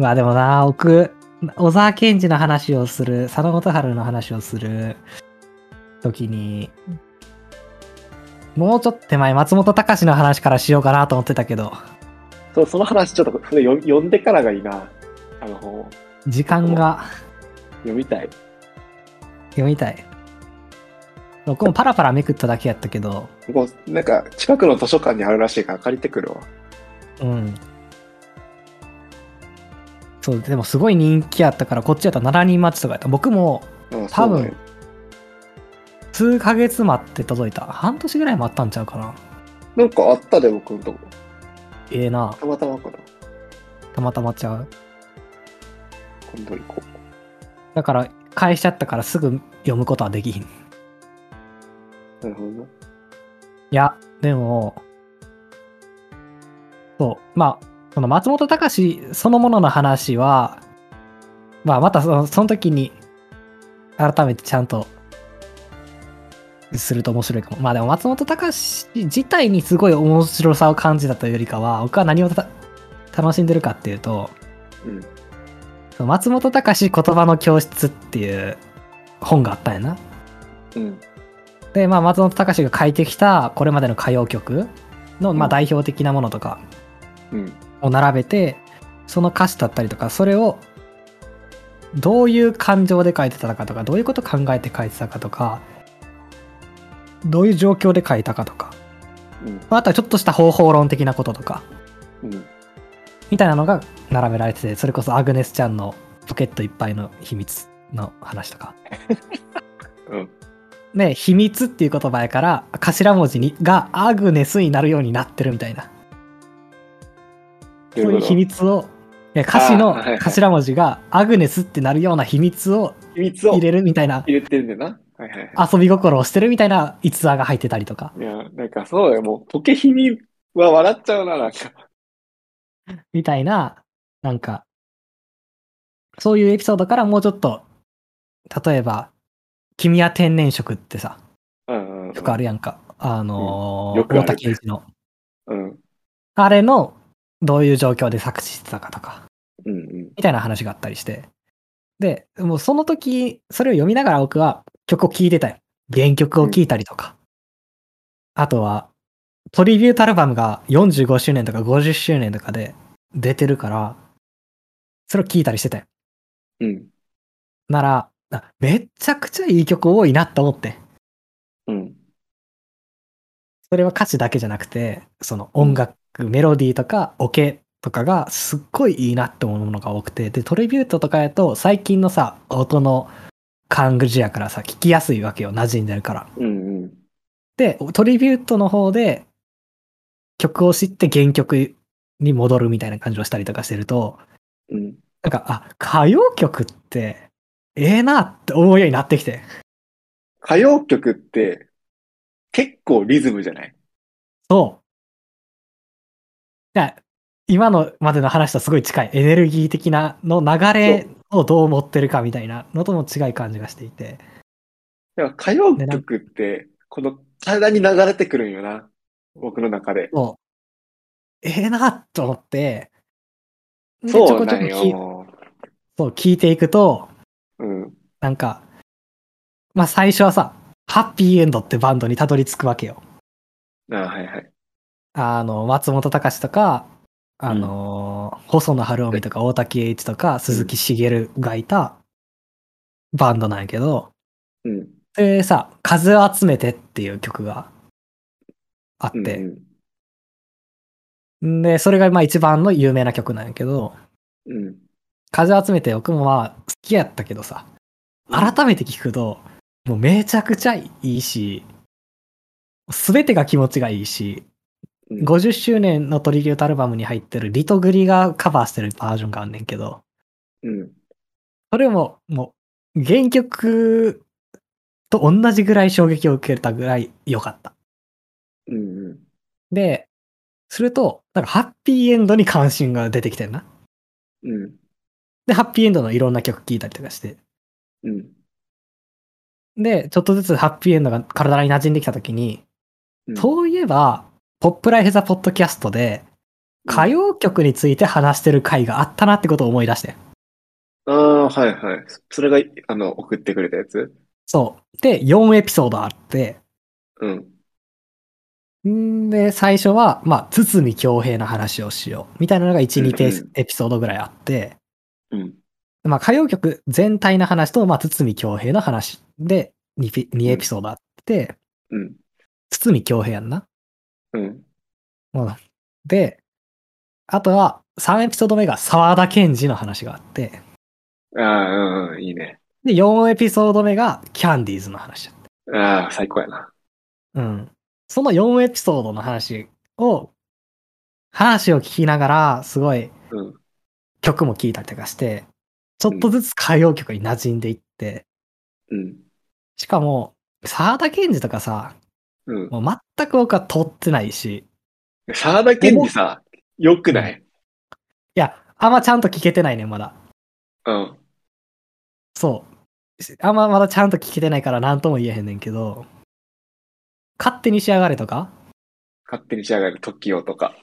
まあでもな、僕、小沢健二の話をする、佐野元春の話をする時に、もうちょっと手前、松本隆の話からしようかなと思ってたけど、そう、その話ちょっと読読んでからがいいな。あの本、時間が読みたい。読みたい。僕もパラパラめくっただけやったけど、もう、なんか、近くの図書館にあるらしいから借りてくるわ。うん。そう、でもすごい人気やったから、こっちやったら7人待ちとかやった。僕もうん、多分、数ヶ月待って届いた。半年ぐらい待ったんちゃうかな。なんかあったで、僕のとこ。ええな。たまたまかな。たまたまちゃう。今度行こだから、返しちゃったからすぐ読むことはできひん。いう。なるほどな。や、でも、そう、まあ、その松本隆そのものの話は、まあ、またそのその時に、改めてちゃんと、すると面白いかも。まあでも松本隆自体にすごい面白さを感じたというよりかは、僕は何をた楽しんでるかっていうと、うん。松本隆言葉の教室っていう本があったんやな。うん。で、まあ、松本隆が書いてきたこれまでの歌謡曲の、まあ、うん代表的なものとかうん。を並べて、その歌詞だったりとか、それをどういう感情で書いてたかとか、どういうこと考えて書いてたかとか、どういう状況で書いたかとか、ああとはちょっとした方法論的なこととか、うん。みたいなのが並べられてて、それこそアグネスちゃんのポケットいっぱいの秘密の話とか。うん。で、秘密っていう言葉やから、頭文字にがアグネスになるようになってるみたいな。そういう秘密を、いや歌詞の頭文字がアグネスってなるような秘密を秘密を入れるみたいな入れてるんだよな。はいはいは遊び心をしてるみたいな逸話が入ってたりとか、い。いや、なんかそうだよ。もう、ポケヒミは笑っちゃうな、なんか。みたいな、なんか、そういうエピソードからもうちょっと、例えば、君は天然色ってさ、うんうん、うん。よくあるやんか。あのーよくあるの。うん。あれの、どういう状況で作詞してたかとか。うんうん。みたいな話があったりして。で、もうその時、それを読みながら僕は曲を聴いてたよ。原曲を聴いたりとか。あとは、トリビュートアルバムが45周年とか50周年とかで出てるから、それを聴いたりしてたよ。うん。なら、あめっちゃくちゃいい曲多いなって思って。うん。それは歌詞だけじゃなくて、その音楽、メロディーとかオケとかがすっごいいいなって思うものが多くて、で、トリビュートとかやと最近のさ、音の感じやからさ、聞きやすいわけよ、馴染んでるから。うんうん。で、トリビュートの方で曲を知って原曲に戻るみたいな感じをしたりとかしてると、うん。なんか、あ、歌謡曲ってええなって思うようになってきて。歌謡曲って、結構リズムじゃない？そう。いや、今のまでの話とすごい近い。エネルギー的なの流れをどう持ってるかみたいなのとも違い感じがしていて。だから歌謡曲って、この体に流れてくるんよな。僕の中で。そう。ええなと思って、でそうなんこ聞いよ。そう聞いていくと、うん。なんか、まあ最初はさ、ハッピーエンドってバンドにたどり着くわけよ。あはいはい。あの、松本隆とか、あの、細野晴臣とか大竹栄一とか鈴木茂がいたバンドなんやけど、うん。でさ、風を集めてっていう曲があっうんて、ん。で、それがまあ一番の有名な曲なんやけど、うん。うん。風を集めて僕もまあ好きやったけどさ、改めて聞くと、もうめちゃくちゃいいし、すべてが気持ちがいいし、うん50周年のトリビュートアルバムに入ってるリトグリがカバーしてるバージョンがあんねんけど、うん。それももう原曲と同じぐらい衝撃を受けたぐらい良かった。うんうん。で、すると、なんかハッピーエンドに関心が出てきてるな。うん。で、ハッピーエンドのいろんな曲聴いたりとかして。うん。で、ちょっとずつハッピーエンドが体に馴染んできたときに、うん。そういえば、ポップライフザポッドキャストで、歌謡曲について話してる回があったなってことを思い出して。ああ、はいはい。それが、あの、送ってくれたやつ？そう。で、4エピソードあって、うん。んで、最初は、まあ、堤京平の話をしよう。みたいなのが1、2うんうんエピソードぐらいあって、うん。まあ、歌謡曲全体の話と、まあ、堤京平の話で2ピ、2エピソードあって、うん。堤京平やんな。うん。うんで、あとは、3エピソード目が沢田研二の話があって、ああ、うん、うん、いいね。で、4エピソード目がキャンディーズの話だっああ、最高やな。た。うん。その4エピソードの話を、話を聞きながら、すごいうん。曲も聴いたりとかして、ちょっとずつ歌謡曲に馴染んでいって、うん。しかも、沢田研二とかさ、うん。もう全く僕は通ってないし、沢田研二さ、よくない？いや、あんまちゃんと聞けてないね、まだ。うん。そう。あんままだちゃんと聞けてないから何とも言えへんねんけど、勝手に仕上がれとか、勝手に仕上がる TOKIO とか。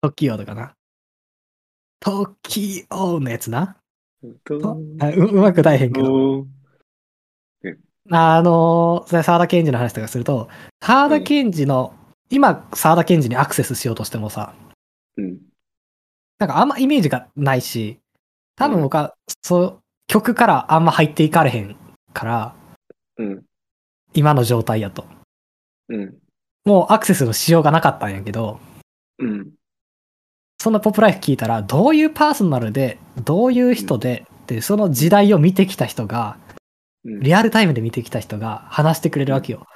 時よとかな。時よのやつな。ううまく歌えへんけど。おあの、それ沢田研二の話とかすると、沢田研二の、今、沢田研二にアクセスしようとしてもさ、うん。なんかあんまイメージがないし、多分僕は、そう、曲からあんま入っていかれへんから、うん。今の状態やと。うん。もうアクセスのしようがなかったんやけど、うん。そんなポップライフ聞いたら、どういうパーソナルで、どういう人で、で、その時代を見てきた人が、うん。リアルタイムで見てきた人が話してくれるわけよ。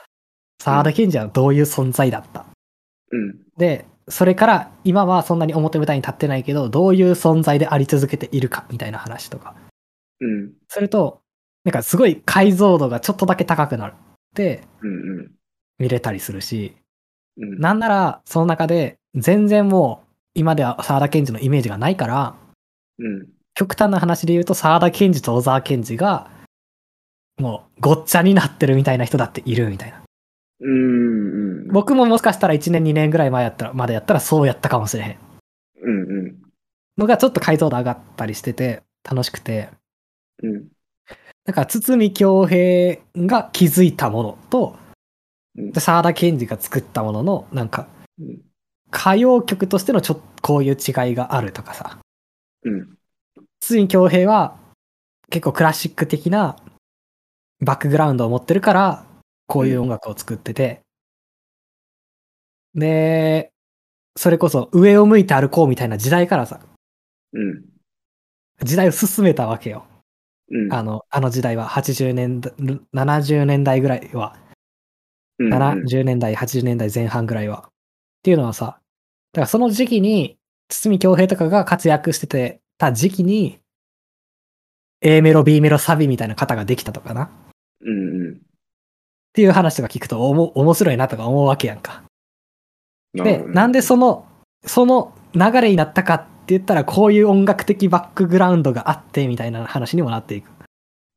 沢田研二はどういう存在だった？うん。で、それから今はそんなに表舞台に立ってないけど、どういう存在であり続けているかみたいな話とか。うん。すると、なんかすごい解像度がちょっとだけ高くなるって。見れたりするし、うん。なんならその中で全然もう今では沢田研二のイメージがないから、うん。極端な話で言うと沢田研二と小沢健二がもうごっちゃになってるみたいな人だっているみたいな。うん。うん。僕ももしかしたら1年2年ぐらい前やったら、までやったらそうやったかもしれへん。うん。うん。のがちょっと解像度上がったりしてて楽しくて。うん。だから堤京平が気づいたものと、沢田研二が作ったものの、なんかうん。歌謡曲としてのちょっとこういう違いがあるとかさ。うん。堤京平は結構クラシック的なバックグラウンドを持ってるから、こういう音楽を作ってて。で、それこそ上を向いて歩こうみたいな時代からさ、うん。時代を進めたわけよ。うん。あの、あの時代は80年代、70年代ぐらいは、うん。70年代、80年代前半ぐらいは。っていうのはさ、だからその時期に、堤京平とかが活躍しててた時期に、A メロ、B メロ、サビみたいな型ができたとかな。っうん。うん。ていう話とか聞くとおも面白いなとか思うわけやんか。で、なんでその、その流れになったかって言ったら、こういう音楽的バックグラウンドがあって、みたいな話にもなっていく。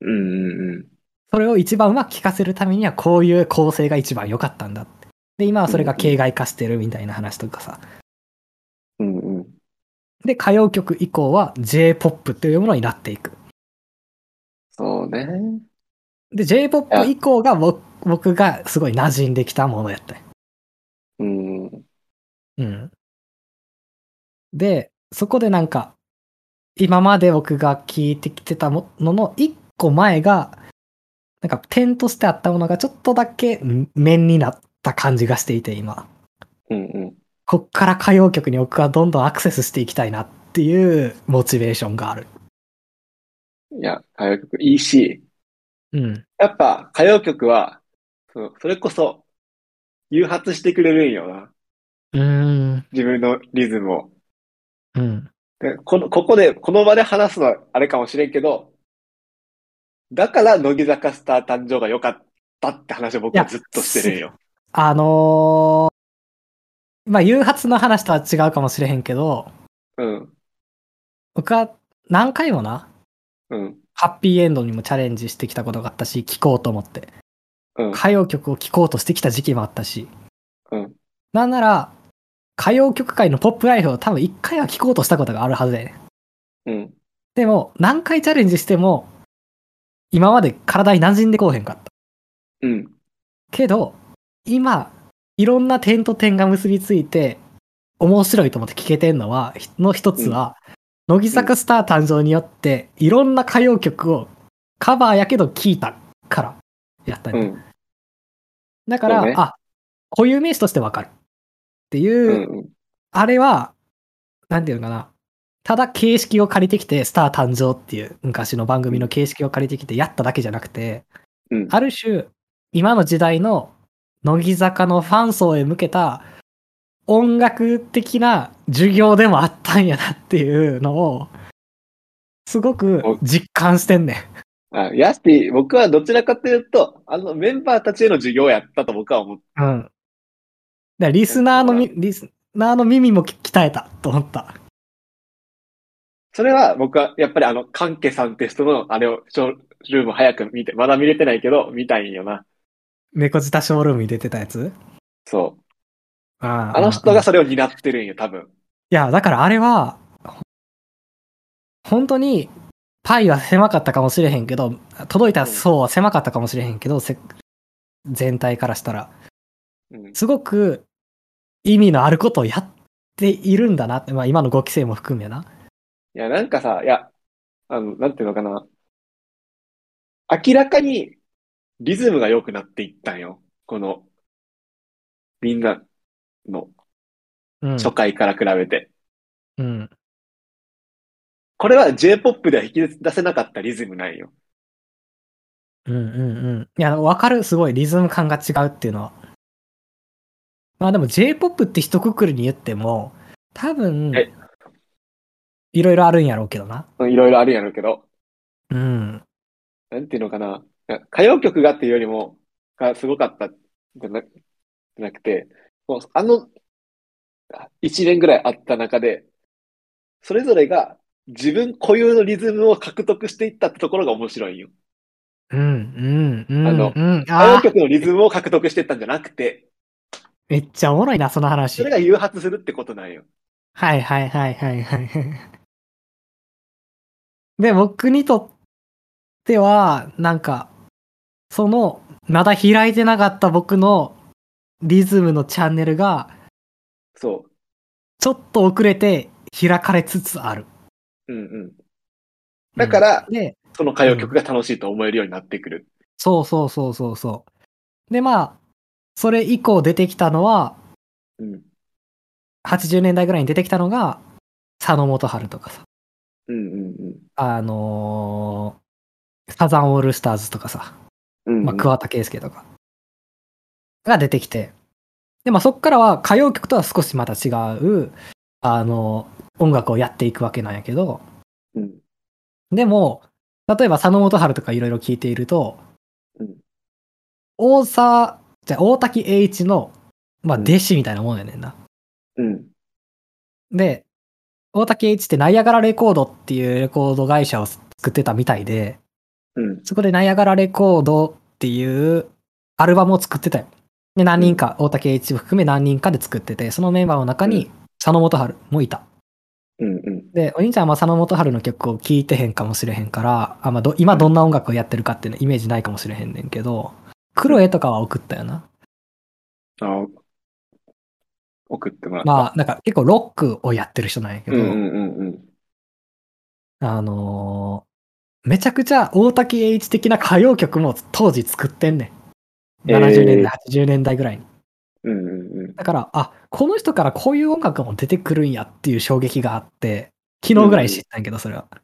うん。うん。それを一番うまく聞かせるためには、こういう構成が一番良かったんだって。で、今はそれが形骸化してるみたいな話とかさ。うん。うん。で、歌謡曲以降は J-POP というものになっていく。そうね。で、J-POP 以降が僕僕がすごい馴染んできたものやったようん。うん。で、そこでなんか、今まで僕が聞いてきてたものの一個前が、なんか点としてあったものがちょっとだけ面になった感じがしていて、今。うん。うん。こっから歌謡曲に僕はどんどんアクセスしていきたいなっていうモチベーションがある。いや、歌謡曲いいし、うん。やっぱ歌謡曲は、そうそれこそ、誘発してくれるんよな。うーん。自分のリズムを。うん。でこの、ここで、この場で話すのはあれかもしれんけど、だから乃木坂スター誕生が良かったって話を僕はずっとしてるんよ。あのーまあ、誘発の話とは違うかもしれへんけど、うん。僕は何回もな、うん。ハッピーエンドにもチャレンジしてきたことがあったし、聴こうと思って。うん。歌謡曲を聴こうとしてきた時期もあったし。うんなんなら、歌謡曲界のポップライフを多分一回は聴こうとしたことがあるはずだよね。うん。でも、何回チャレンジしても、今まで体に馴染んでこうへんかった。うん。けど、今、いろんな点と点が結びついて、面白いと思って聞けてんのは、ひの一つは、乃木坂スター誕生によって、いろんな歌謡曲をカバーやけど聴いたから、やったんやうん。だから、ねあ、固有名詞としてわかる。っていう、うん。うん。あれは、なんていうのかな。ただ形式を借りてきて、スター誕生っていう昔の番組の形式を借りてきてやっただけじゃなくて、うん。ある種、今の時代の乃木坂のファン層へ向けた音楽的な授業でもあったんやなっていうのを、すごく実感してんねん。あやし、僕はどちらかというと、あのメンバーたちへの授業をやったと僕は思って、うん。だリスナーのみ、リスナーの耳も鍛えたと思った。それは僕はやっぱりあの、カンケさんテストのあれを、ショールーム早く見て、まだ見れてないけど、見たいんよな。猫舌ショールームに出てたやつ？そう。ああの人がそれを担ってるんよ、多分。いや、だからあれは、本当に、パイは狭かったかもしれへんけど、届いた層は狭かったかもしれへんけど、せ全体からしたら。うん。すごく意味のあることをやっているんだなって、まあ今の5期生も含めな。いや、なんかさ、いや、あの、なんていうのかな。明らかにリズムが良くなっていったんよ。この、みんなのうん。初回から比べて。うん。これは J-POP では引き出せなかったリズムなんよ。うんうんうん。いや、わかる。すごいリズム感が違うっていうのは。まあでも J-POP って一括りに言っても、多分え、いろいろあるんやろうけどな。いろいろあるんやろうけど。うん。なんていうのかな。歌謡曲がっていうよりも、がすごかったじゃなじゃなくて、あの、一年ぐらいあった中で、それぞれが自分固有のリズムを獲得していったってところが面白いんよ。うん、うん、うん。あのうん、歌謡曲のリズムを獲得していったんじゃなくて、めっちゃおもろいな、その話。それが誘発するってことなんよ。はいはいはいはいはい。で、僕にとっては、なんか、その、まだ開いてなかった僕のリズムのチャンネルが、そちょっと遅れて開かれつつある。う。うんうん。だから、で、その歌謡曲が楽しいと思えるようになってくる。そうそうそうそうそう。で、まあ、それ以降出てきたのは、うん。80年代ぐらいに出てきたのが、佐野元春とかさ、うんうんあのーサザンオールスターズとかさ、うん。うんまあ、桑田佳祐とか、が出てきて、で、まあそっからは歌謡曲とは少しまた違う、あの、音楽をやっていくわけなんやけど、うん。でも、例えば佐野元春とかいろいろ聞いていると、うん大沢、じゃあ大滝栄一の、まあうん弟子みたいなもんやねんな。うん。で、大滝栄一ってナイアガラレコードっていうレコード会社を作ってたみたいで、うん。そこでナイアガラレコードっていうアルバムを作ってたよ。で、何人か、大竹栄一を含め何人かで作ってて、そのメンバーの中に佐野元春もいた。うんうん。で、お兄ちゃんは佐野元春の曲を聴いてへんかもしれへんから、あまあ、ど今どんな音楽をやってるかっていうのイメージないかもしれへんねんけど、クロエとかは送ったよな。あ送ってもらった。まあ、なんか結構ロックをやってる人なんやけど、うんうんうんうん。あのーめちゃくちゃ大竹栄一的な歌謡曲も当時作ってんねん。えー70年代、80年代ぐらいに。うんうんうん。だから、あ、この人からこういう音楽も出てくるんやっていう衝撃があって、昨日ぐらい知ったんやけど、それは。うん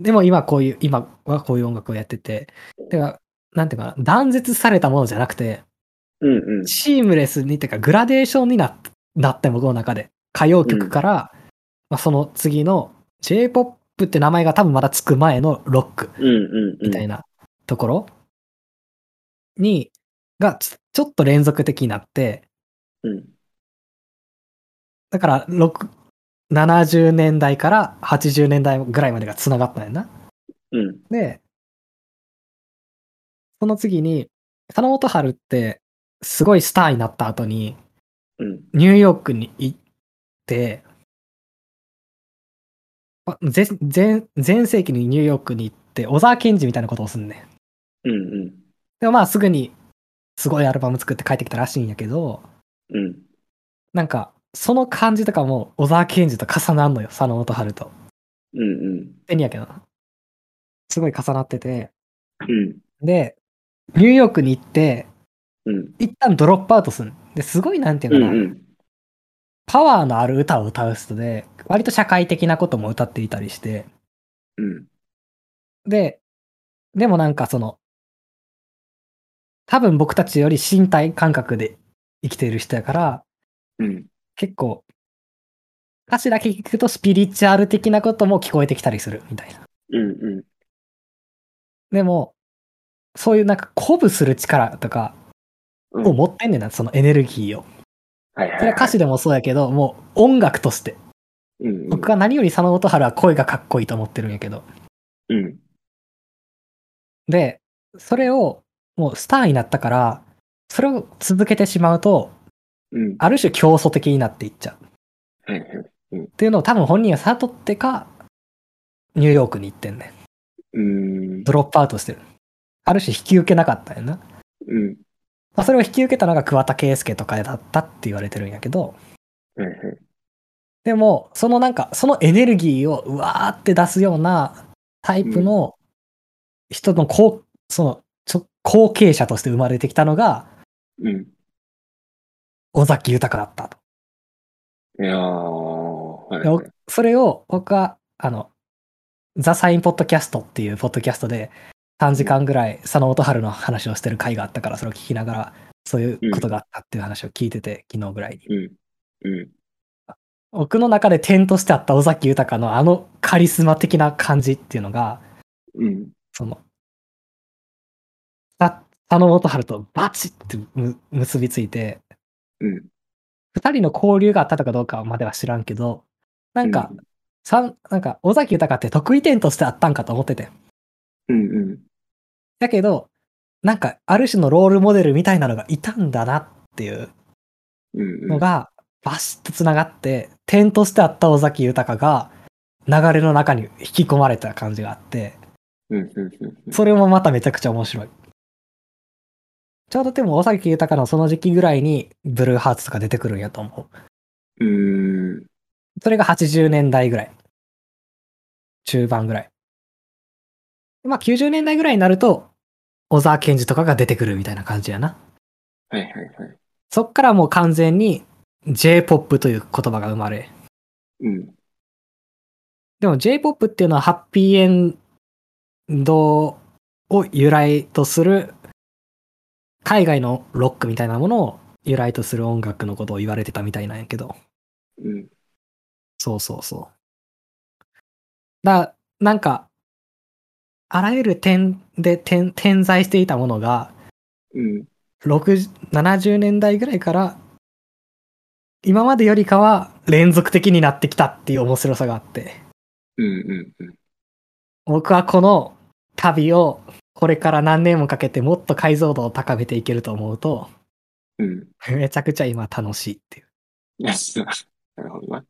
でも今こういう、今はこういう音楽をやってて、だから、なんていうかな、断絶されたものじゃなくて、うんうん。シームレスにっていうか、グラデーションにななって僕の中で、歌謡曲から、まあ、その次の J-POP って名前が多分まだつく前のロックうんうんうん。みたいなところに、がちちょっと連続的になって、うん。だから、6 70年代から80年代ぐらいまでが繋がったんやな。うん。で、その次に、佐野元春って、すごいスターになった後に、うん。ニューヨークに行って、あ前、前、前世紀にニューヨークに行って、小沢健二みたいなことをすんねん。うんうん。でもまあすぐに、すごいアルバム作って帰ってきたらしいんやけど、うん。なんか、その感じとかも小沢健二と重なるのよ、佐野元春と。うんうん。やけどな。すごい重なってて。うん。で、ニューヨークに行って、うん。一旦ドロップアウトする。で、すごいなんていううんかな、うん。パワーのある歌を歌う人で、割と社会的なことも歌っていたりして、うん。で、でもなんかその、多分僕たちより身体感覚で生きている人やから、うん。結構、歌詞だけ聞くとスピリチュアル的なことも聞こえてきたりするみたいな。うんうん。でも、そういうなんか鼓舞する力とかうんを持ってんねんな、そのエネルギーを。はいはい。それは歌詞でもそうやけど、もう音楽として。うんうん。僕は何より佐野元春は声がかっこいいと思ってるんやけど。うん。で、それをもうスターになったから、それを続けてしまうと、うん。ある種競争的になっていっちゃう。はいはい。っていうのを多分本人は悟ってか、ニューヨークに行ってんねん。うん。ドロップアウトしてる。ある種引き受けなかったんやな。うん。まあ、それを引き受けたのが桑田佳祐とかだったって言われてるんやけど、はいはい。でも、そのなんか、そのエネルギーをうわーって出すようなタイプの人の後、その、後継者として生まれてきたのが、うん。尾崎豊だったと。いやー、はい。それを僕は、あの、ザ・サイン・ポッドキャストっていうポッドキャストで3時間ぐらい佐野元春の話をしてる回があったから、それを聞きながら、そういうことがあったっていう話を聞いてて、昨日ぐらいに。うん。うん。僕の中で点としてあった尾崎豊のあのカリスマ的な感じっていうのが、うん。その、さ佐野元春とバチってむ結びついて、うん。二人の交流があったとかどうかまでは知らんけど、なんか、さん、なんか、尾崎豊って得意点としてあったんかと思ってて。うんうん。だけど、なんか、ある種のロールモデルみたいなのがいたんだなっていう。のが、バシッと繋がって、点としてあった尾崎豊が、流れの中に引き込まれた感じがあって。それもまためちゃくちゃ面白い。ちょうどでも尾崎豊のその時期ぐらいに、ブルーハーツとか出てくるんやと思う。うーん。それが80年代ぐらい。中盤ぐらい。まあ90年代ぐらいになると、小沢健二とかが出てくるみたいな感じやな。はいはいはい。そっからもう完全に J-POP という言葉が生まれ。うん。でも J-POP っていうのはハッピーエンドを由来とする海外のロックみたいなものを由来とする音楽のことを言われてたみたいなんやけど。うん。そうそうそう。だ、なんか、あらゆる点で点点在していたものが、うん。60 70年代ぐらいから、今までよりかは連続的になってきたっていう面白さがあって、うんうんうん。僕はこの旅をこれから何年もかけてもっと解像度を高めていけると思うと、うん。めちゃくちゃ今楽しいっていう。なるほどな。っ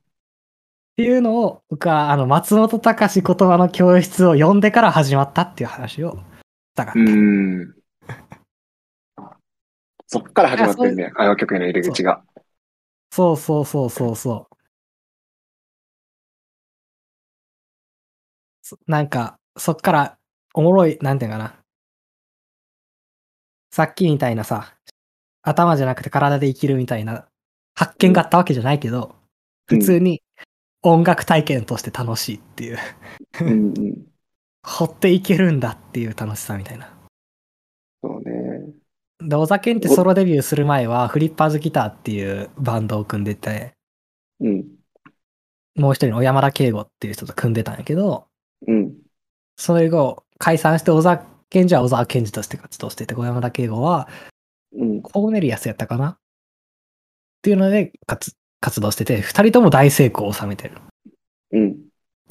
ていうのを、僕はあの松本隆言葉の教室を読んでから始まったっていう話をしたかった。うーん。そっから始まってるね、あの曲への入り口が。そうそうそうそうそう。そなんか、そっから、おもろい、なんていうかな。さっきみたいなさ、頭じゃなくて体で生きるみたいな発見があったわけじゃないけど、普通に音楽体験として楽しいっていう、うんうん。掘っていけるんだっていう楽しさみたいな。そうね。で、小酒ってソロデビューする前は、フリッパーズギターっていうバンドを組んでて、うん。もう一人の小山田圭吾っていう人と組んでたんやけど、うん。それ後、解散して小沢健二は小沢健二として活動してて、小山田圭吾はうん。コーネリアスやったかな？っていうので活活動してて、二人とも大成功を収めてる。うん。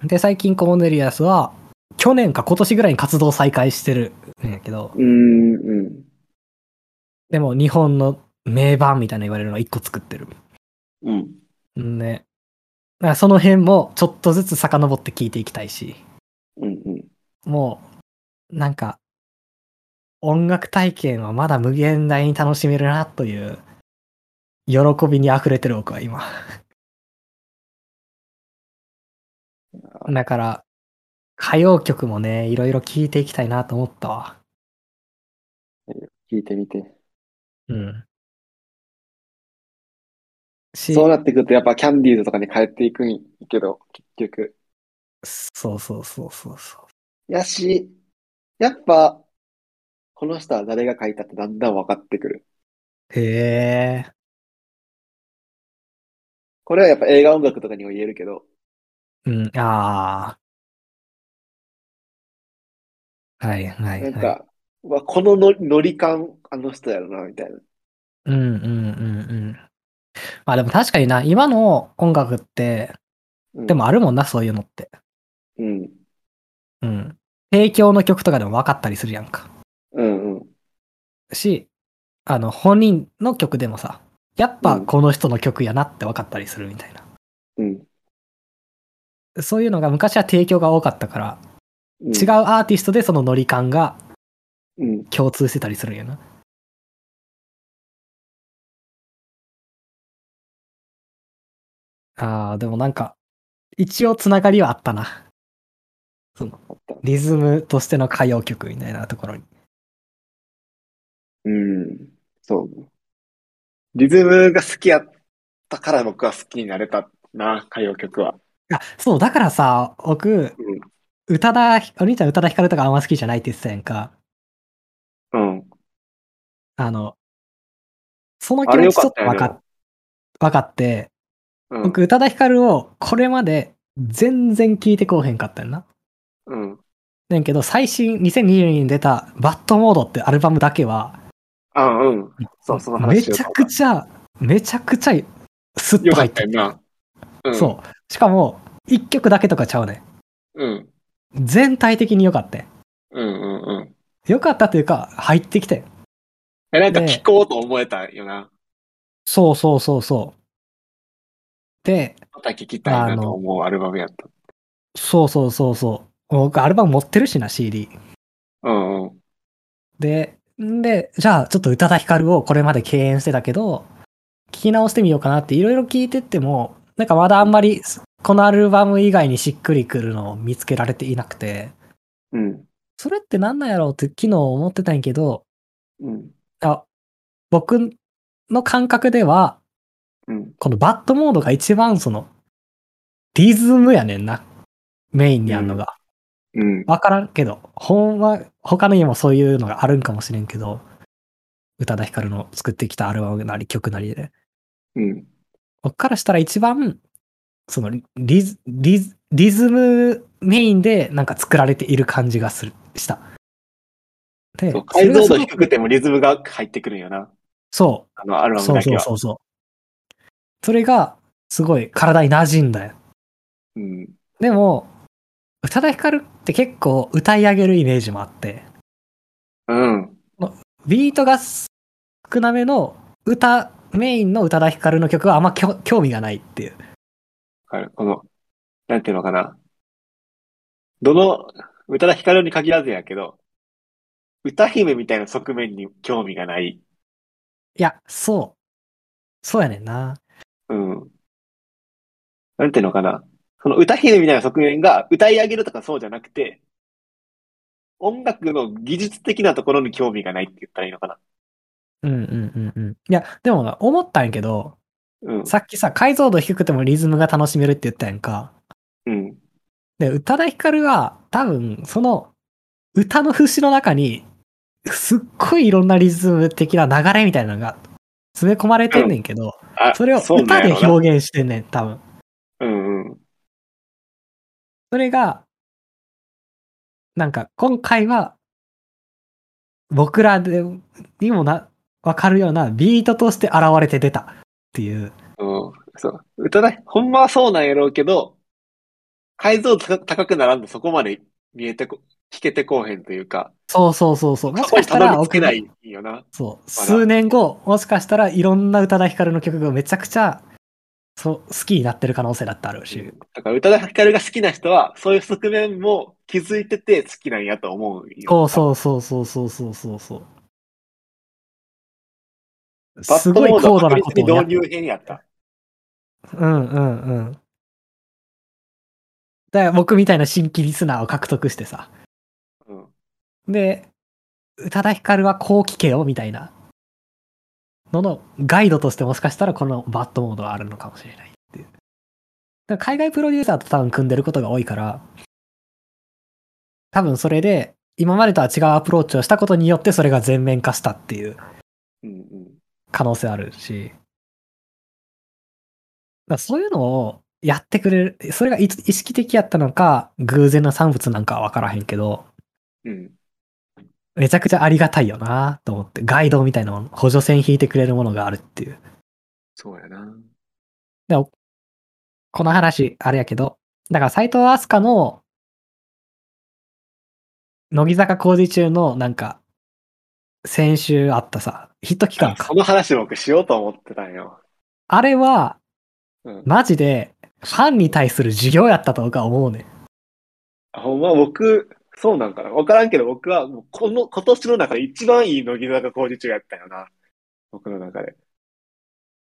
で、最近コーネリアスは、去年か今年ぐらいに活動再開してるんやけど、うん。うん。でも日本の名盤みたいな言われるのを一個作ってる。うん。ね。その辺もちょっとずつ遡って聞いていきたいし、うんうん。もう、なんか、音楽体験はまだ無限大に楽しめるなという、喜びに溢れてる僕は今。だから、歌謡曲もね、いろいろ聴いていきたいなと思ったわ。聞いてみて。うん。し、そうなってくると、やっぱキャンディーズとかに帰っていくんやけど、結局。そうそうそうそうそう。やし、やっぱ、この人は誰が書いたってだんだん分かってくる。へえ。これはやっぱ映画音楽とかにも言えるけど、うん、ああ。はいはいはい。なんか、うわこののノリ感、あの人やろな、みたいな。うんうんうんうん。まあでも確かにな、今の音楽って、うんでもあるもんな、そういうのって。うん。うん。提供の曲とかでも分かったりするやんか。うんうん。し、あの、本人の曲でもさ、やっぱうんこの人の曲やなって分かったりするみたいな。うん。そういうのが昔は提供が多かったから、うん違うアーティストでそのノリ感がうん。共通してたりするんやな。ああ、でもなんか、一応つながりはあったな。あった。リズムとしての歌謡曲みたいなところに。うん。そう。リズムが好きやったから僕は好きになれたな、歌謡曲は。あ、そう、だからさ、僕、うん。宇多田、お兄ちゃん宇多田ヒカルとかあんま好きじゃないって言ってたやんか。うん。あの、その気持ちちょっとわかっ、わかって、うん。僕宇多田ヒカルをこれまで全然聞いてこうへんかったよな。うん。だけど、最新2022年に出たバッドモードってアルバムだけは、あ、うん。そう、その話めちゃくちゃ、めちゃくちゃスッと入ったてよな。うん。そう。しかも、一曲だけとかちゃうね。うん。全体的に良かったよ。うんうんうん。良かったというか、入ってきたよ。え、なんかね聞こうと思えたよな。そうそうそうそう。で、また聞きたいなと思うアルバムやった。そうそうそうそう。僕、アルバム持ってるしな、CD。うんうん。で、んで、じゃあ、ちょっと宇多田ヒカルをこれまで敬遠してたけど、聞き直してみようかなっていろいろ聞いてっても、なんかまだあんまり、このアルバム以外にしっくりくるのを見つけられていなくて、うん。それってなんなんやろうって昨日思ってたんやけど、うん。あ僕の感覚では、うん。このバッドモードが一番その、リズムやねんな。メインにあんのが。うん。わからんけど、ほんま、他にもそういうのがあるんかもしれんけど、宇多田ヒカルの作ってきたアルバムなり曲なりで。うん。僕からしたら一番、そのリズ、リズ、リズムメインでなんか作られている感じがする、した。でそう、解像度低くてもリズムが入ってくるんよな。そあのアルバムだけは。そうそうそう。それが、すごい体に馴染んだよ。うん。でも、宇多田ヒカルって結構歌い上げるイメージもあって、うん。ビートが少なめの歌、メインの宇多田ヒカルの曲はあんま興味がないっていう。あれこの、なんていうのかな。どの、宇多田ヒカルに限らずやけど、歌姫みたいな側面に興味がない。いや、そう。そうやねんな。うん。なんていうのかな。その歌姫みたいな側面が歌い上げるとかそうじゃなくて、音楽の技術的なところに興味がないって言ったらいいのかな。うんうんうんうん。いや、でもな思ったんやけど、うん。さっきさ、解像度低くてもリズムが楽しめるって言ったやんか。うん。で、宇多田ヒカルは多分、その歌の節の中に、すっごいいろんなリズム的な流れみたいなのが詰め込まれてんねんけど、あ、それを歌で表現してんねん、多分。それが、なんか今回は、僕らでにもな、わかるようなビートとして現れて出たっていう。うん。そう。歌だ、ほんまはそうなんやろうけど、解像度高高くならんとそこまで見えてこ、聞けてこうへんというか、そうそうそうそう。もしかしたらどり着けないよな。そう。数年後、もしかしたらいろんな宇多田ヒカルの曲がめちゃくちゃそう、好きになってる可能性だってあるし。だから、宇多田ヒカルが好きな人は、そういう側面も気づいてて好きなんやと思うよ。そうそうそうそうそうそうそう。すごい高度なこと。うんうんうん。だから僕みたいな新規リスナーを獲得してさ。うん、で、宇多田ヒカルはこう聞けよみたいなののガイドとしてもしかしたらこのバットモードがあるのかもしれないっていう。だ海外プロデューサーと多分組んでることが多いから、多分それで今までとは違うアプローチをしたことによってそれが全面化したっていう。可能性あるし、だそういうのをやってくれる、それが意意識的やったのか、偶然の産物なんかは分からへんけど、うん。めちゃくちゃありがたいよなと思って、ガイドみたいなもの、補助線引いてくれるものがあるっていう。そうやな。でも、この話、あれやけど、だから斎藤飛鳥の、乃木坂工事中のなんか、先週あったさ、ヒット期間かそ。の話僕しようと思ってたんよ。あれは、うん。マジで、ファンに対する授業やったと僕は思うね。ほんま僕、そうなんかな。わからんけど僕はもうこの、今年の中で一番いい乃木坂工事中やったよな。僕の中で。い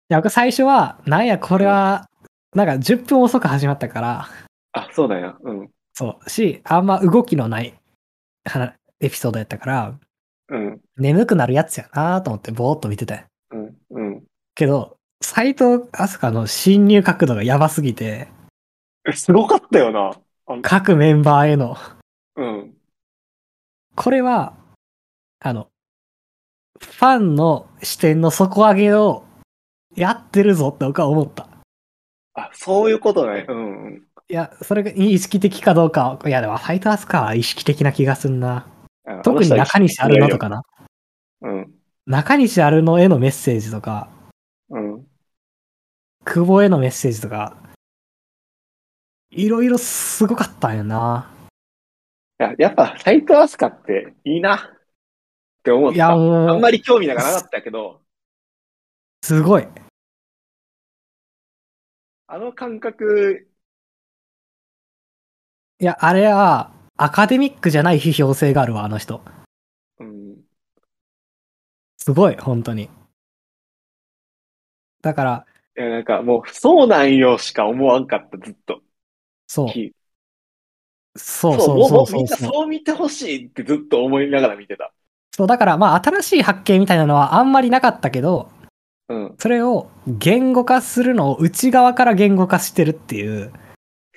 や、僕最初は、なんや、これは、なんか10分遅く始まったから、あ、そうなんや。うん。そう、し、あんま動きのない、はエピソードやったから、うん。眠くなるやつやなと思ってぼーっと見てたようん。うん。けど、斎藤飛鳥の侵入角度がやばすぎて、えすごかったよな。各メンバーへの、うん。これは、あの、ファンの視点の底上げをやってるぞって僕は思った。あ、そういうことね。うんうん。いや、それが意識的かどうかは、いや、でも、斎藤飛鳥は意識的な気がすんな。あ特に中西あるのと。かな。うん。中西あるのへのメッセージとか、うん。久保へのメッセージとか、いろいろすごかったんやな。いや、やっぱ、斎藤飛鳥っていいなって思っいや、た。もう、あんまり興味がなかったけど、すごい。あの感覚、いや、あれは、アカデミックじゃない批評性があるわ、あの人。うん。すごい、本当に。だから、いや、なんかもう、そうなんよしか思わんかった、ずっと。そう。きそうそう、そうそうみんなそうそう。そう見てほしいってずっと思いながら見てた。そう、だから、まあ、新しい発見みたいなのはあんまりなかったけど、うん。それを言語化するのを内側から言語化してるっていう。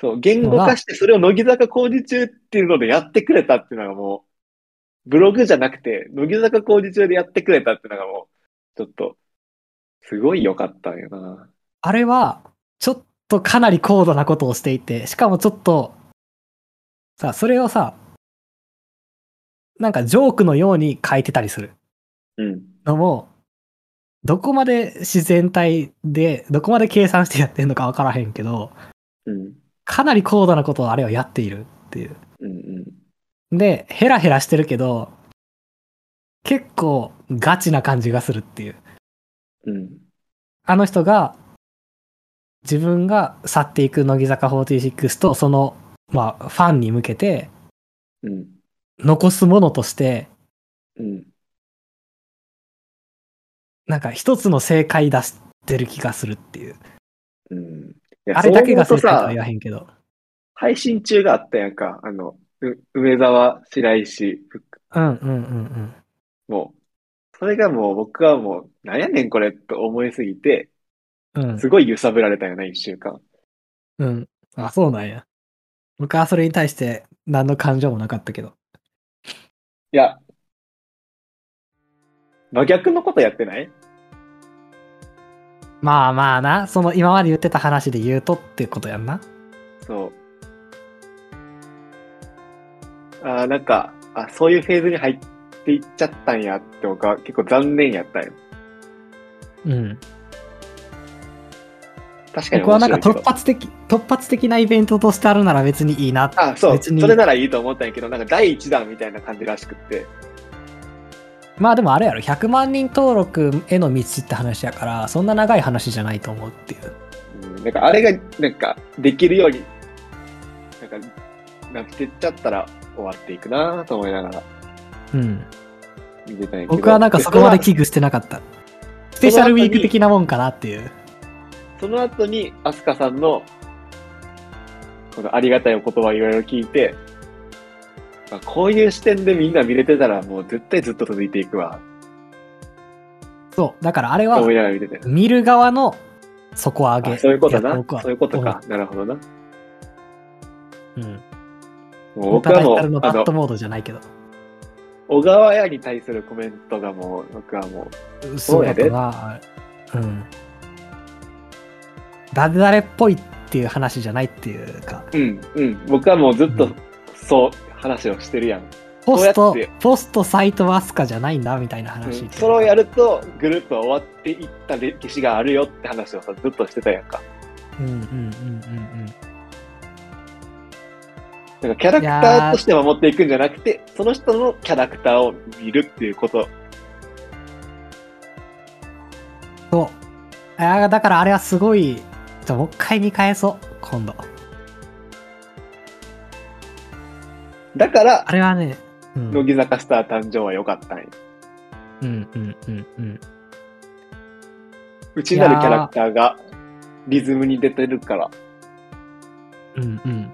そう、言語化して、それを乃木坂工事中っていうのでやってくれたっていうのがもう、ブログじゃなくて、乃木坂工事中でやってくれたっていうのがもう、ちょっと、すごい良かったんよな。あれは、ちょっとかなり高度なことをしていて、しかもちょっと、さ、それをさ、なんかジョークのように書いてたりするうん。のも、どこまで自然体で、どこまで計算してやってんのかわからへんけど、うん。かなり高度なことをあれはやっているっていう。うんうん。で、ヘラヘラしてるけど、結構ガチな感じがするっていう。うん。あの人が、自分が去っていく乃木坂46と、その、まあ、ファンに向けて、うん。残すものとして、うん。なんか一つの正解出してる気がするっていう。あれだけが正解とは言わへんけど。配信中があったやんか。あの、う梅沢、白石、ふうんうんうんもう、それがもう僕はもう、なんやねんこれと思いすぎて、うん。うんすごい揺さぶられたよな、一週間。うん。あ、そうなんや。僕はそれに対して何の感情もなかったけど。いや、真逆のことやってない？まあまあな、その今まで言ってた話で言うとってことやんな。そう。あーなんか、あ、そういうフェーズに入っていっちゃったんやって僕は結構残念やったよ。うん。確かに僕はなんか。突発的、突発的なイベントとしてあるなら別にいいな。あ、そう。別にそれならいいと思ったんやけど、なんか第一弾みたいな感じらしくって。まあでもあれやろ、100万人登録への道って話やから、そんな長い話じゃないと思うっていう。うん、なんかあれが、なんか、できるように、なんか、なってっちゃったら終わっていくなと思いながらうん。見てたんやけど。僕はなんかそこまで危で惧してなかった。スペシャルウィーク的なもんかなっていう。その後に、アスカさんの、このありがたいお言葉をいろいろ聞いて、あこういう視点でみんな見れてたらもう絶対ずっと続いていくわ、そう。だからあれは見る側の底上げ。あそういうことな。そういうことか。なるほどな。うん。もう僕僕はもう、のバットモードじゃないけど。小川屋に対するコメントがもう、僕はもう、そうやとな。うん。誰々っぽいっていう話じゃないっていうか、うん、うん。僕はもうずっとうんそう話をしてるやん。ポストポストサイトワスカじゃないんだみたいなうん話うか。それをやるとグループは終わっていった歴史があるよって話をさ、ずっとしてたやんか。うんうんうんうんうん。なんかキャラクターとして守っていくんじゃなくて、その人のキャラクターを見るっていうこと。そう。だからあれはすごい、ちょもう一回見返そう、今度。だからあ、れはね、うん、うん乃木坂スター誕生は良かったんや。うんうんうん。内なるキャラクターがリズムに出てるから。うんうん。